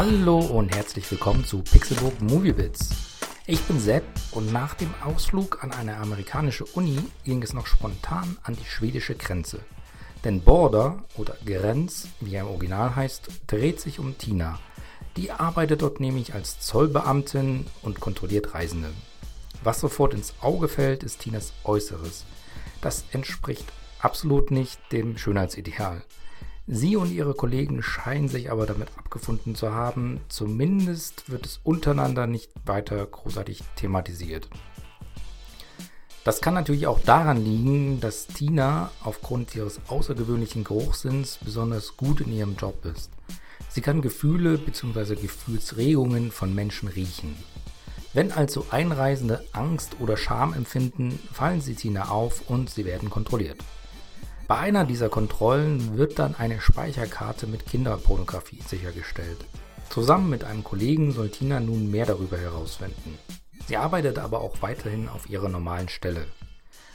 Hallo und herzlich willkommen zu Pixelbook Moviebits. Ich bin Sepp und nach dem Ausflug an eine amerikanische Uni ging es noch spontan an die schwedische Grenze. Denn Border oder Grenz, wie er im Original heißt, dreht sich um Tina. Die arbeitet dort nämlich als Zollbeamtin und kontrolliert Reisende. Was sofort ins Auge fällt, ist Tinas Äußeres. Das entspricht absolut nicht dem Schönheitsideal. Sie und ihre Kollegen scheinen sich aber damit abgefunden zu haben. Zumindest wird es untereinander nicht weiter großartig thematisiert. Das kann natürlich auch daran liegen, dass Tina aufgrund ihres außergewöhnlichen Geruchssinns besonders gut in ihrem Job ist. Sie kann Gefühle bzw. Gefühlsregungen von Menschen riechen. Wenn also Einreisende Angst oder Scham empfinden, fallen sie Tina auf und sie werden kontrolliert. Bei einer dieser Kontrollen wird dann eine Speicherkarte mit Kinderpornografie sichergestellt. Zusammen mit einem Kollegen soll Tina nun mehr darüber herausfinden. Sie arbeitet aber auch weiterhin auf ihrer normalen Stelle.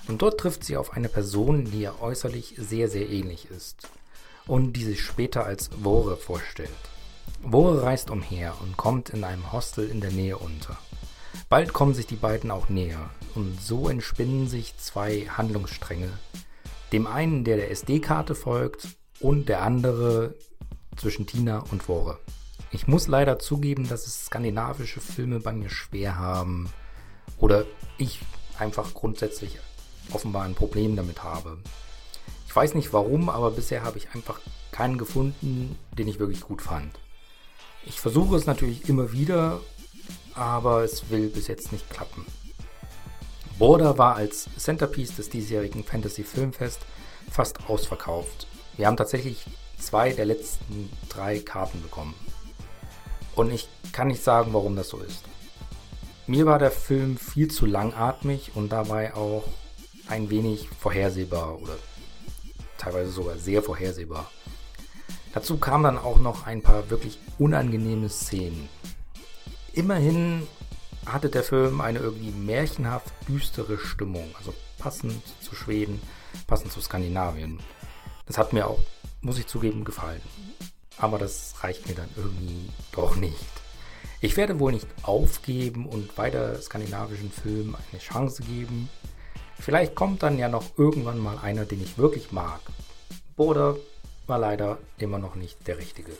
Und dort trifft sie auf eine Person, die ihr äußerlich sehr, sehr ähnlich ist und die sich später als Wore vorstellt. Wore reist umher und kommt in einem Hostel in der Nähe unter. Bald kommen sich die beiden auch näher und so entspinnen sich zwei Handlungsstränge, dem einen, der der SD-Karte folgt und der andere zwischen Tina und Wore. Ich muss leider zugeben, dass es skandinavische Filme bei mir schwer haben oder ich einfach grundsätzlich offenbar ein Problem damit habe. Ich weiß nicht warum, aber bisher habe ich einfach keinen gefunden, den ich wirklich gut fand. Ich versuche es natürlich immer wieder, aber es will bis jetzt nicht klappen. Border war als Centerpiece des diesjährigen Fantasy Filmfest fast ausverkauft. Wir haben tatsächlich zwei der letzten drei Karten bekommen. Und ich kann nicht sagen, warum das so ist. Mir war der Film viel zu langatmig und dabei auch ein wenig vorhersehbar oder teilweise sogar sehr vorhersehbar. Dazu kamen dann auch noch ein paar wirklich unangenehme Szenen. Immerhin hatte der Film eine irgendwie märchenhaft düstere Stimmung, also passend zu Schweden, passend zu Skandinavien. Das hat mir auch, muss ich zugeben, gefallen. Aber das reicht mir dann irgendwie doch nicht. Ich werde wohl nicht aufgeben und weiter skandinavischen Filmen eine Chance geben. Vielleicht kommt dann ja noch irgendwann mal einer, den ich wirklich mag. Border war leider immer noch nicht der richtige.